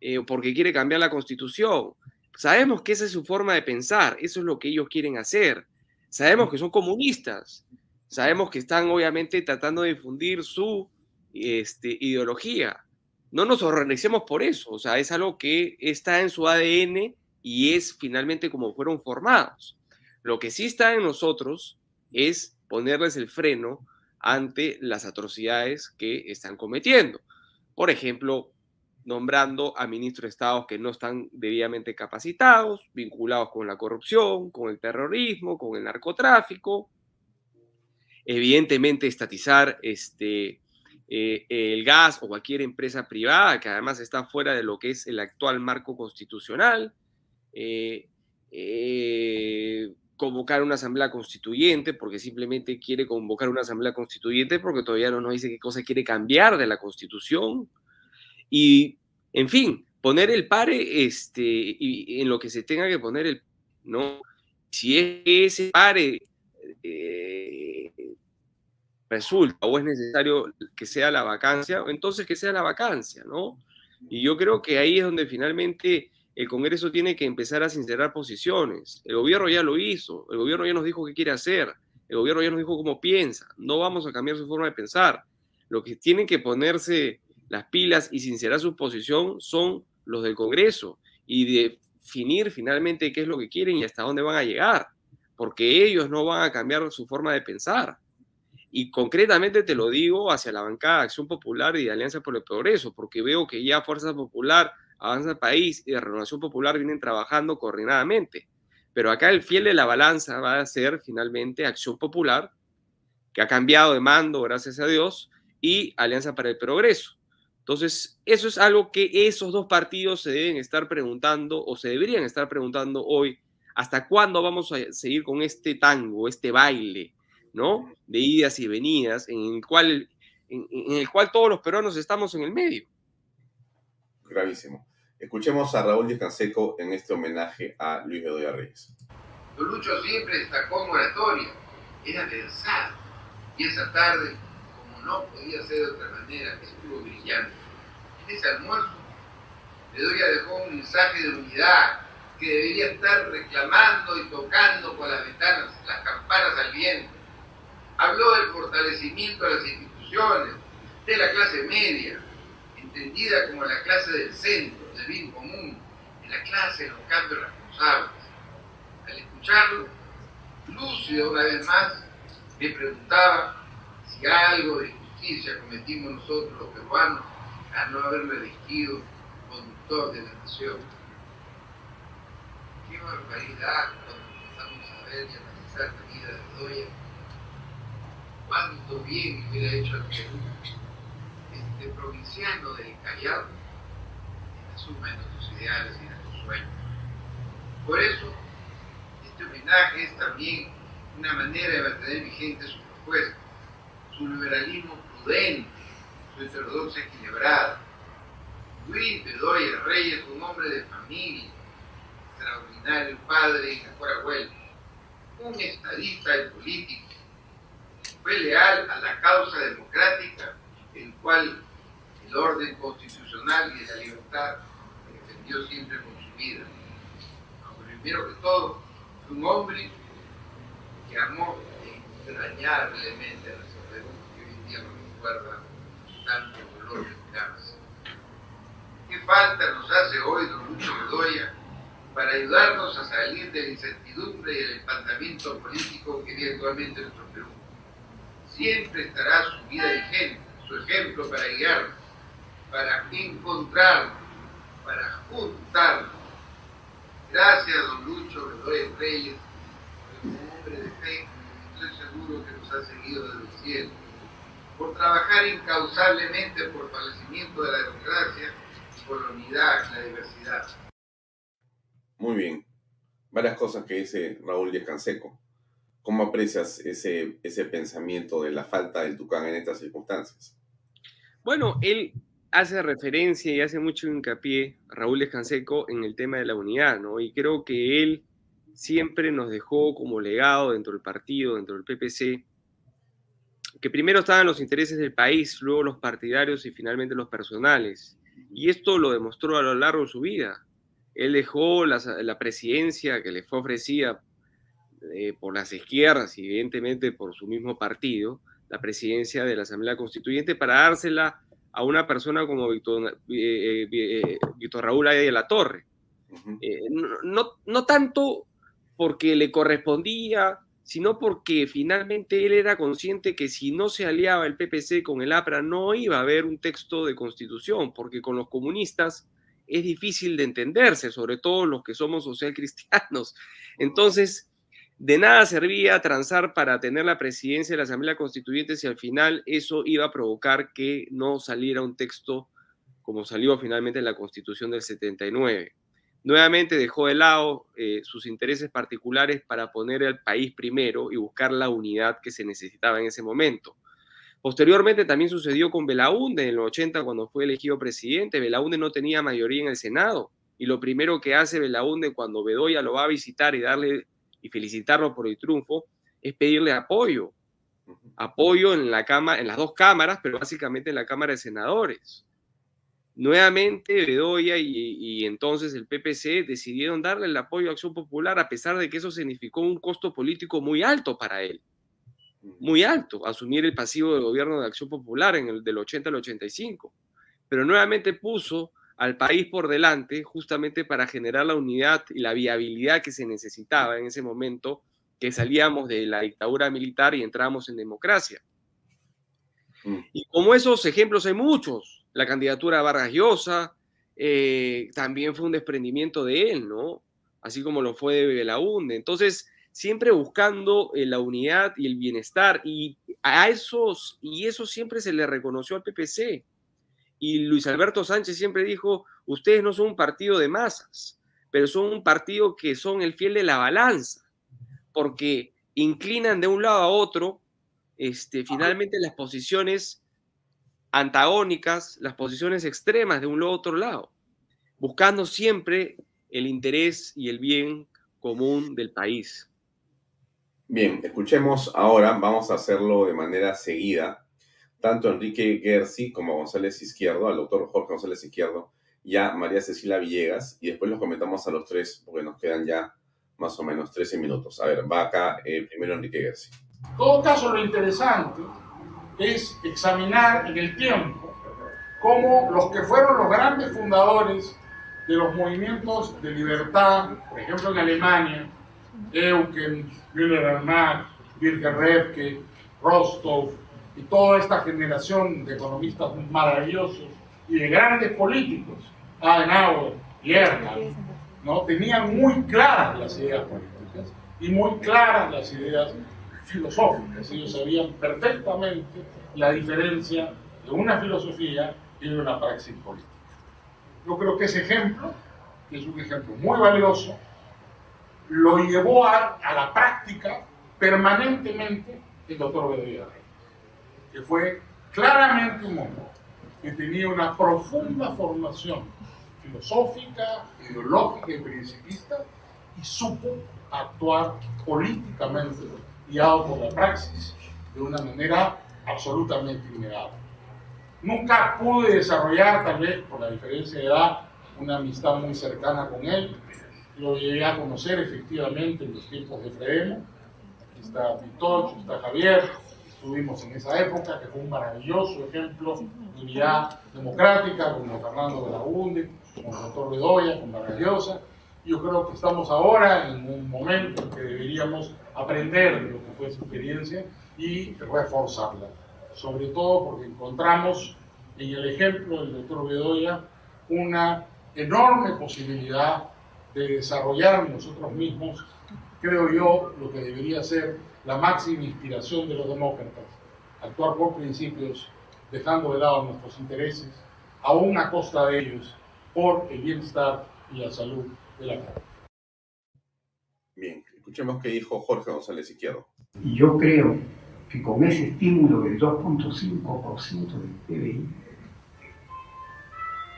eh, porque quiere cambiar la constitución. Sabemos que esa es su forma de pensar, eso es lo que ellos quieren hacer. Sabemos que son comunistas, Sabemos que están obviamente tratando de difundir su este, ideología. No nos organicemos por eso, o sea, es algo que está en su ADN y es finalmente como fueron formados. Lo que sí está en nosotros es ponerles el freno ante las atrocidades que están cometiendo. Por ejemplo, nombrando a ministros de Estado que no están debidamente capacitados, vinculados con la corrupción, con el terrorismo, con el narcotráfico, evidentemente estatizar este, eh, el gas o cualquier empresa privada, que además está fuera de lo que es el actual marco constitucional, eh, eh, convocar una asamblea constituyente, porque simplemente quiere convocar una asamblea constituyente, porque todavía no nos dice qué cosa quiere cambiar de la constitución, y, en fin, poner el pare este, y, en lo que se tenga que poner el, ¿no? Si es ese pare resulta o es necesario que sea la vacancia, entonces que sea la vacancia, ¿no? Y yo creo que ahí es donde finalmente el Congreso tiene que empezar a sincerar posiciones. El gobierno ya lo hizo, el gobierno ya nos dijo qué quiere hacer, el gobierno ya nos dijo cómo piensa, no vamos a cambiar su forma de pensar. Lo que tienen que ponerse las pilas y sincerar su posición son los del Congreso y definir finalmente qué es lo que quieren y hasta dónde van a llegar, porque ellos no van a cambiar su forma de pensar. Y concretamente te lo digo hacia la bancada Acción Popular y Alianza por el Progreso, porque veo que ya Fuerza Popular, Avanza País y Renovación Popular vienen trabajando coordinadamente. Pero acá el fiel de la balanza va a ser finalmente Acción Popular, que ha cambiado de mando, gracias a Dios, y Alianza para el Progreso. Entonces, eso es algo que esos dos partidos se deben estar preguntando o se deberían estar preguntando hoy, ¿hasta cuándo vamos a seguir con este tango, este baile? ¿No? De idas y venidas, en el cual, en, el cual todos los peruanos estamos en el medio. Gravísimo. Escuchemos a Raúl Díaz Canseco en este homenaje a Luis Bedoya Reyes. Lucho siempre destacó moratoria, era pensado, y esa tarde, como no podía ser de otra manera, estuvo brillante. En ese almuerzo, Bedoya dejó un mensaje de unidad que debería estar reclamando y tocando con las ventanas, las campanas al viento Habló del fortalecimiento de las instituciones, de la clase media, entendida como la clase del centro, del bien común, de la clase de los cambios responsables. Al escucharlo, lúcido una vez más, me preguntaba si algo de justicia cometimos nosotros los peruanos a no haberme elegido conductor de la nación. Qué barbaridad cuando empezamos a ver y analizar la vida de Doya cuánto bien hubiera hecho el Perú, este provinciano del Callao, en la suma de nuestros ideales y de nuestros sueños. Por eso, este homenaje es también una manera de mantener vigente su propuesta, su liberalismo prudente, su heterodoxia equilibrada. Luis Bedoya Reyes, un hombre de familia, extraordinario padre y mejor abuelo, un estadista y político, fue leal a la causa democrática, el cual el orden constitucional y la libertad defendió siempre con su vida. primero que todo, fue un hombre que amó entrañablemente a nuestro Perú, que hoy en día nos recuerda tanto dolor y esperanza. ¿Qué falta nos hace hoy don Lucho Bedoya para ayudarnos a salir de la incertidumbre y el espantamiento político que vive actualmente nuestro Perú? Siempre estará su vida vigente, su ejemplo para guiarnos, para encontrarnos, para juntarnos. Gracias, don Lucho Bedoya Reyes, por un hombre de fe, estoy seguro que nos ha seguido desde el cielo, por trabajar incausablemente por el fallecimiento de la democracia, por la unidad la diversidad. Muy bien. Varias cosas que dice Raúl Díaz Canseco. ¿Cómo aprecias ese, ese pensamiento de la falta del Tucán en estas circunstancias? Bueno, él hace referencia y hace mucho hincapié, Raúl Escanseco, en el tema de la unidad, ¿no? Y creo que él siempre nos dejó como legado dentro del partido, dentro del PPC, que primero estaban los intereses del país, luego los partidarios y finalmente los personales. Y esto lo demostró a lo largo de su vida. Él dejó la, la presidencia que le fue ofrecida eh, por las izquierdas y evidentemente por su mismo partido, la presidencia de la Asamblea Constituyente para dársela a una persona como Víctor, eh, eh, Raúl Ayala de la Torre. no, no tanto porque le correspondía, sino porque finalmente él era consciente que si no se aliaba el PPC con el APRA no iba a haber un texto de constitución, porque con los comunistas es difícil de entenderse, sobre todo los que somos social cristianos. Entonces, De nada servía transar para tener la presidencia de la Asamblea Constituyente si al final eso iba a provocar que no saliera un texto como salió finalmente en la Constitución del 79. Nuevamente dejó de lado eh, sus intereses particulares para poner al país primero y buscar la unidad que se necesitaba en ese momento. Posteriormente también sucedió con Belaunde en los 80 cuando fue elegido presidente. Belaunde no tenía mayoría en el Senado y lo primero que hace Belaunde cuando Bedoya lo va a visitar y darle y felicitarlo por el triunfo, es pedirle apoyo. Apoyo en, la cama, en las dos cámaras, pero básicamente en la Cámara de Senadores. Nuevamente, Bedoya y, y, entonces el PPC decidieron darle el apoyo a Acción Popular, a pesar de que eso significó un costo político muy alto para él. Muy alto, asumir el pasivo del gobierno de Acción Popular en el del 80 al 85. Pero nuevamente puso al país por delante justamente para generar la unidad y la viabilidad que se necesitaba en ese momento que salíamos de la dictadura militar y entramos en democracia. Mm. Y como esos ejemplos hay muchos, la candidatura a Vargas Llosa eh, también fue un desprendimiento de él, ¿no? Así como lo fue de Belaunde. Entonces, siempre buscando eh, la unidad y el bienestar y a esos, y eso siempre se le reconoció al PPC y Luis Alberto Sánchez siempre dijo, ustedes no son un partido de masas, pero son un partido que son el fiel de la balanza, porque inclinan de un lado a otro, este, finalmente las posiciones antagónicas, las posiciones extremas de un lado a otro lado, buscando siempre el interés y el bien común del país. Bien, escuchemos ahora, vamos a hacerlo de manera seguida, tanto Enrique Gersi como González Izquierdo, al doctor Jorge González Izquierdo y a María Cecilia Villegas, y después los comentamos a los tres, porque nos quedan ya más o menos 13 minutos. A ver, va acá eh, primero Enrique Gersi. En todo caso, lo interesante es examinar en el tiempo cómo los que fueron los grandes fundadores de los movimientos de libertad, por ejemplo en Alemania, Eucken, Müller-Arnach, Birger Repke, Rostov, y toda esta generación de economistas maravillosos y de grandes políticos, Adenauer y Ernst, ¿no? tenían muy claras las ideas políticas y muy claras las ideas filosóficas. Ellos sabían perfectamente la diferencia de una filosofía y de una praxis política. Yo creo que ese ejemplo, que es un ejemplo muy valioso, lo llevó a, a la práctica permanentemente el doctor Bedoya que fue claramente un hombre que tenía una profunda formación filosófica, ideológica y principista y supo actuar políticamente guiado por la praxis de una manera absolutamente innegable. Nunca pude desarrollar, tal vez por la diferencia de edad, una amistad muy cercana con él. Lo llegué a conocer efectivamente en los tiempos de Fredemo. Aquí está Vitocho, está Javier, tuvimos en esa época, que fue un maravilloso ejemplo de unidad democrática, como Fernando de la Unde, como el doctor Bedoya, con Vargas Yo creo que estamos ahora en un momento en que deberíamos aprender de lo que fue su experiencia y reforzarla. Sobre todo porque encontramos en el ejemplo del doctor Bedoya una enorme posibilidad de desarrollar nosotros mismos, creo yo, lo que debería ser la máxima inspiración de los demócratas, actuar por principios, dejando de lado nuestros intereses, aún a costa de ellos, por el bienestar y la salud de la gente. Bien, escuchemos qué dijo Jorge González Izquierdo. Y yo creo que con ese estímulo del 2.5% del PBI,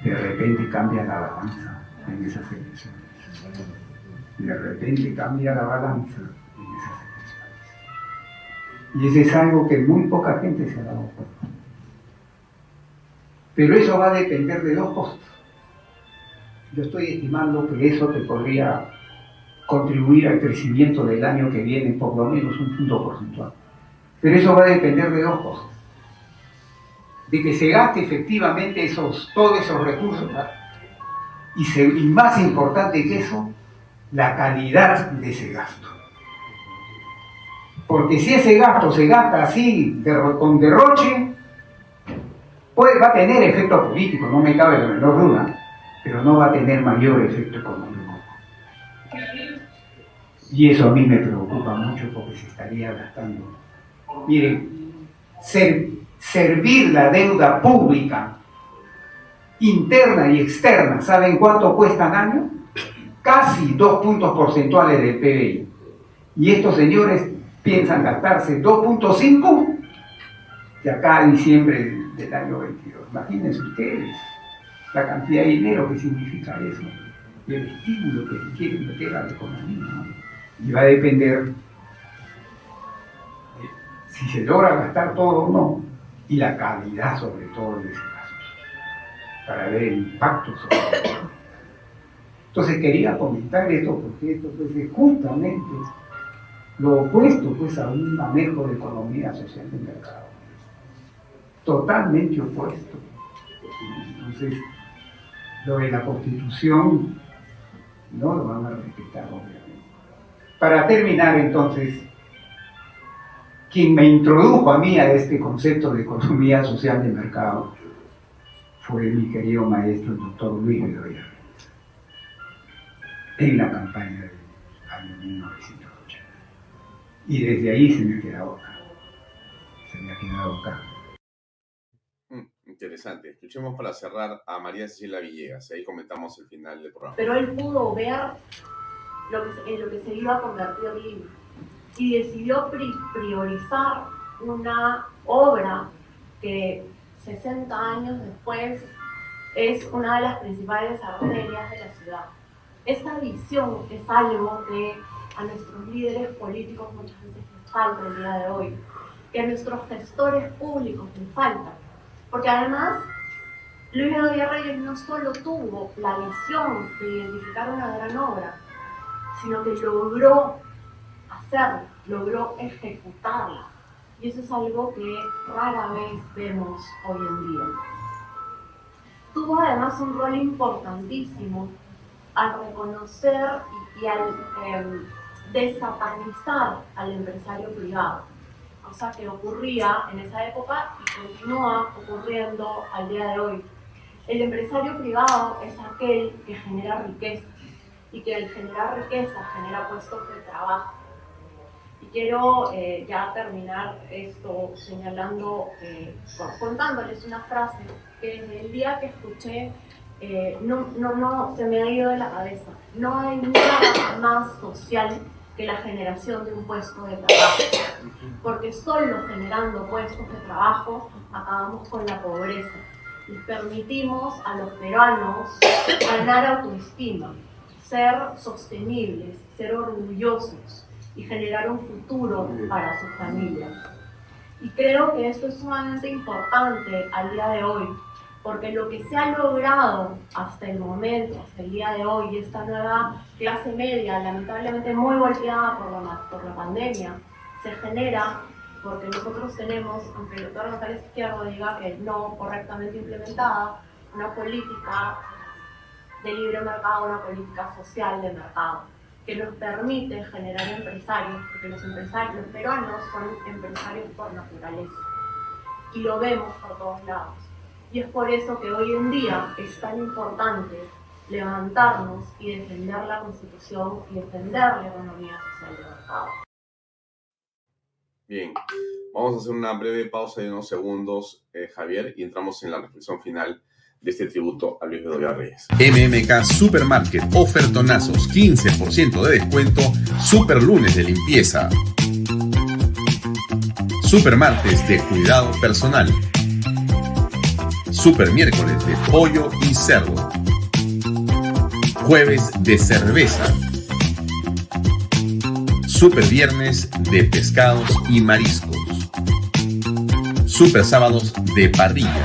de repente cambia la balanza en esas elecciones. De repente cambia la balanza y eso es algo que muy poca gente se ha dado cuenta. Pero eso va a depender de dos cosas. Yo estoy estimando que eso te podría contribuir al crecimiento del año que viene por lo menos un punto porcentual. Pero eso va a depender de dos cosas. De que se gaste efectivamente esos, todos esos recursos y más importante que eso, la calidad de ese gasto. Porque si ese gasto se gasta así, con derroche, puede, va a tener efecto político, no me cabe la menor duda, pero no va a tener mayor efecto económico. Y eso a mí me preocupa mucho porque se estaría gastando. Miren, ser, servir la deuda pública, interna y externa, ¿saben cuánto cuesta al año? Casi dos puntos porcentuales del PBI. Y estos señores piensan gastarse 2.5 de acá a diciembre del año 22. Imagínense ustedes la cantidad de dinero que significa eso y el estímulo que quieren meter a la economía. Y va a depender de si se logra gastar todo o no y la calidad sobre todo de ese gasto para ver el impacto sobre la. Entonces quería comentar esto porque esto pues, es justamente lo opuesto pues, a un manejo de economía social de mercado. Totalmente opuesto. Entonces, lo de la constitución no lo van a respetar, obviamente. Para terminar, entonces, quien me introdujo a mí a este concepto de economía social de mercado fue mi querido maestro, el doctor Luis Bedoya, en la campaña del año 1980. Y desde ahí se me ha quedado acá. Se me ha quedado acá. Interesante. Escuchemos para cerrar a María Cecilia Villegas y ahí comentamos el final del programa. Pero él pudo ver lo que, en lo que se iba a convertir Lima y decidió priorizar una obra que 60 años después es una de las principales arterias de la ciudad. Esta visión es algo que a nuestros líderes políticos muchas veces les falta el día de hoy, que a nuestros gestores públicos les falta porque además, Luis Bedoya Reyes no solo tuvo la visión de identificar una gran obra, sino que logró hacerla, logró ejecutarla. Y eso es algo que rara vez vemos hoy en día. Tuvo además un rol importantísimo al reconocer y, al em, desatanizar al empresario privado cosa que ocurría en esa época y continúa ocurriendo al día de hoy. El empresario privado es aquel que genera riqueza y que al generar riqueza genera puestos de trabajo. Y quiero eh, ya terminar esto señalando, eh, contándoles una frase que desde el día que escuché eh, no, no, no se me ha ido de la cabeza. No hay nada más social que la generación de un puesto de trabajo. Porque solo generando puestos de trabajo acabamos con la pobreza. y permitimos a los peruanos ganar autoestima, ser sostenibles, ser orgullosos y generar un futuro para sus familias. Y creo que esto es sumamente importante al día de hoy, porque lo que se ha logrado hasta el momento, hasta el día de hoy, esta nueva clase media, lamentablemente muy golpeada por la, pandemia, se genera porque nosotros tenemos, aunque el doctor Natalia Izquierdo diga que no correctamente implementada, una política de libre mercado, una política social de mercado, que nos permite generar empresarios, porque los empresarios, los peruanos son empresarios por naturaleza, y lo vemos por todos lados y es por eso que hoy en día es tan importante levantarnos y defender la Constitución y defender la economía social del mercado. Bien, vamos a hacer una breve pausa de unos segundos, eh, Javier, y entramos en la reflexión final de este tributo a Luis Bedoya Reyes. MMK Supermarket, ofertonazos, 15% de descuento, super lunes de limpieza. Supermartes de cuidado personal, Super miércoles de pollo y cerdo. Jueves de cerveza. Super viernes de pescados y mariscos. Super sábados de parrilla.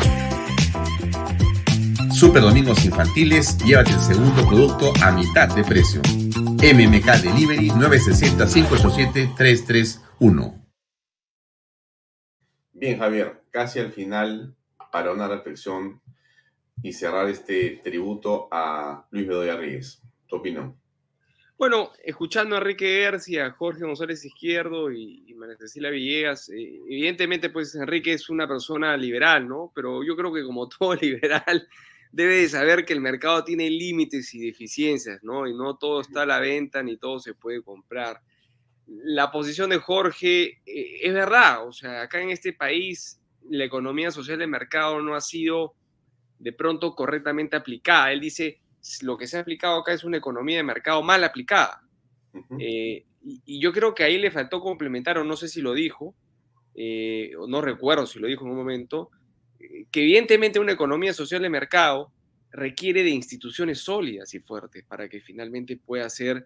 Super domingos infantiles, llévate el segundo producto a mitad de precio. MMK Delivery 960-587-331. Bien, Javier, casi al final para una reflexión y cerrar este tributo a Luis Bedoya Ríguez. ¿Tu opinión? Bueno, escuchando a Enrique García, Jorge González Izquierdo y, María Cecilia Villegas, eh, evidentemente pues Enrique es una persona liberal, ¿no? Pero yo creo que como todo liberal debe de saber que el mercado tiene límites y deficiencias, ¿no? Y no todo está a la venta ni todo se puede comprar. La posición de Jorge eh, es verdad, o sea, acá en este país la economía social de mercado no ha sido de pronto correctamente aplicada. Él dice, lo que se ha aplicado acá es una economía de mercado mal aplicada. Eh, y, yo creo que ahí le faltó complementar, o no sé si lo dijo, eh, o no recuerdo si lo dijo en un momento, eh, que evidentemente una economía social de mercado requiere de instituciones sólidas y fuertes para que finalmente pueda ser,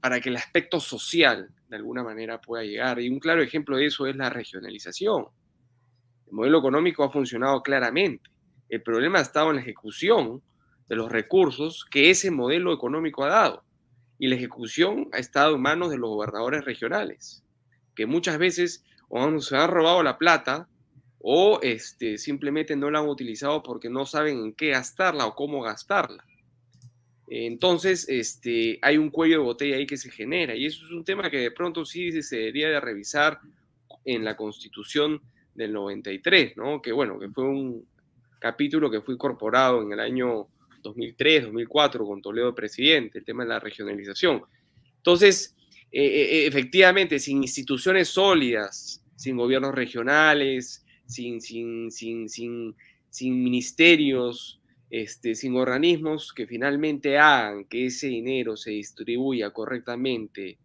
para que el aspecto social de alguna manera pueda llegar. Y un claro ejemplo de eso es la regionalización. El modelo económico ha funcionado claramente. El problema ha estado en la ejecución de los recursos que ese modelo económico ha dado. Y la ejecución ha estado en manos de los gobernadores regionales, que muchas veces o se han robado la plata o este, simplemente no la han utilizado porque no saben en qué gastarla o cómo gastarla. Entonces, este, hay un cuello de botella ahí que se genera y eso es un tema que de pronto sí se debería de revisar en la constitución del 93, ¿no? Que bueno, que fue un capítulo que fue incorporado en el año 2003, 2004 con Toledo presidente, el tema de la regionalización. Entonces, eh, eh, efectivamente, sin instituciones sólidas, sin gobiernos regionales, sin, sin, sin, sin, sin ministerios, este, sin organismos que finalmente hagan que ese dinero se distribuya correctamente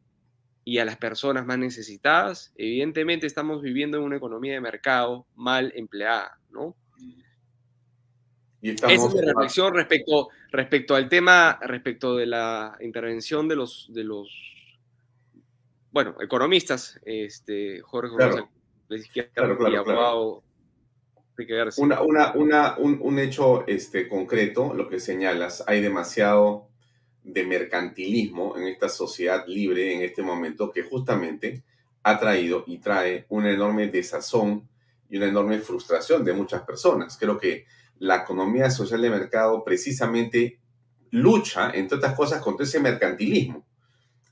y a las personas más necesitadas, evidentemente estamos viviendo en una economía de mercado mal empleada, ¿no? Esa es mi reflexión respecto, respecto al tema, respecto de la intervención de los, de los bueno, economistas, este, Jorge claro. claro, Una, una, una, un, un, hecho este, concreto, lo que señalas, hay demasiado de mercantilismo en esta sociedad libre en este momento que justamente ha traído y trae una enorme desazón y una enorme frustración de muchas personas. Creo que la economía social de mercado precisamente lucha, entre otras cosas, contra ese mercantilismo,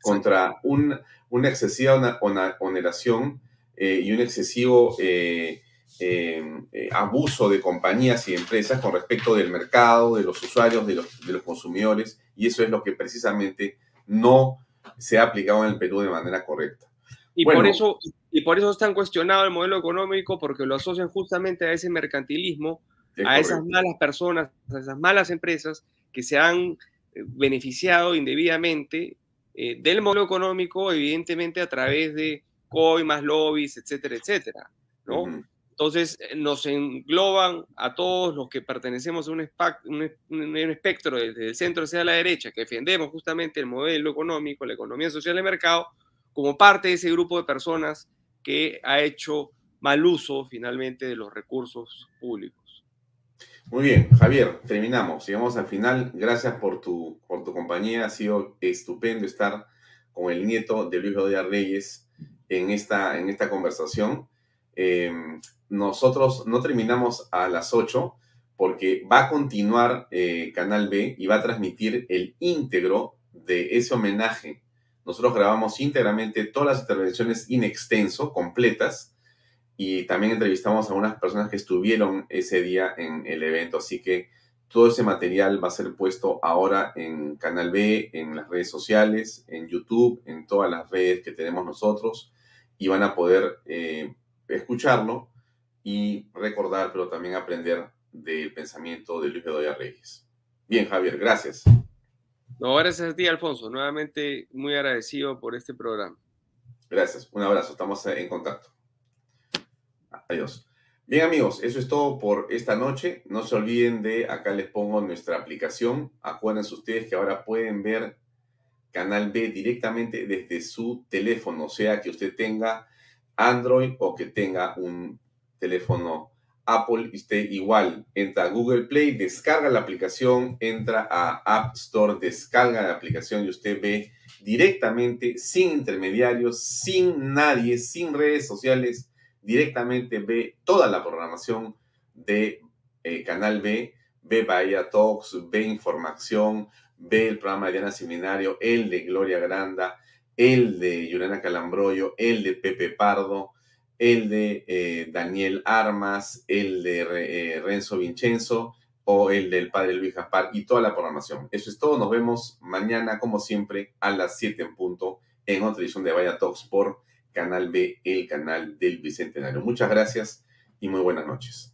contra un, una excesiva oneración eh, y un excesivo eh, eh, abuso de compañías y empresas con respecto del mercado, de los usuarios, de los, de los consumidores, y eso es lo que precisamente no se ha aplicado en el Perú de manera correcta. Y, por eso, y por eso están cuestionado el modelo económico, porque lo asocian justamente a ese mercantilismo a esas malas personas, a esas malas empresas que se han eh, beneficiado indebidamente eh, del modelo económico, evidentemente a través de coimas, lobbies, etcétera, etcétera, ¿no? Entonces eh, nos engloban a todos los que pertenecemos a un, espectro desde el centro hacia la derecha, que defendemos justamente el modelo económico, la economía social de mercado, como parte de ese grupo de personas que ha hecho mal uso finalmente de los recursos públicos. Muy bien, Javier, terminamos. Llegamos al final. Gracias por tu, por tu compañía. Ha sido estupendo estar con el nieto de Luis Rodríguez Reyes en esta, en esta conversación. Eh, nosotros no terminamos a las 8 porque va a continuar eh, Canal B y va a transmitir el íntegro de ese homenaje. Nosotros grabamos íntegramente todas las intervenciones in extenso, completas, y también entrevistamos a unas personas que estuvieron ese día en el evento, así que todo ese material va a ser puesto ahora en Canal B, en las redes sociales, en YouTube, en todas las redes que tenemos nosotros y van a poder eh, escucharlo y recordar, pero también aprender del pensamiento de Luis Bedoya Reyes. Bien, Javier, gracias. No, gracias a ti, Alfonso. Nuevamente muy agradecido por este programa. Gracias, un abrazo, estamos en contacto. Adiós. Bien amigos, eso es todo por esta noche. No se olviden de, acá les pongo nuestra aplicación. Acuérdense ustedes que ahora pueden ver Canal B directamente desde su teléfono, sea que usted tenga Android o que tenga un teléfono Apple, usted igual entra a Google Play, descarga la aplicación, entra a App Store, descarga la aplicación y usted ve directamente, sin intermediarios, sin nadie, sin redes sociales, directamente ve toda la programación de eh, Canal B, ve Bahía Talks, ve Información, ve el programa de Diana Seminario, el de Gloria Granda, el de Yurena Calambroyo, el de Pepe Pardo, el de eh, Daniel Armas, el de eh, Renzo Vincenzo o el del padre Luis Gaspar y toda la programación. Eso es todo. Nos vemos mañana, como siempre, a las 7 en punto en otra edición de Vaya Talks por Canal B, el canal del Bicentenario. Muchas gracias y muy buenas noches.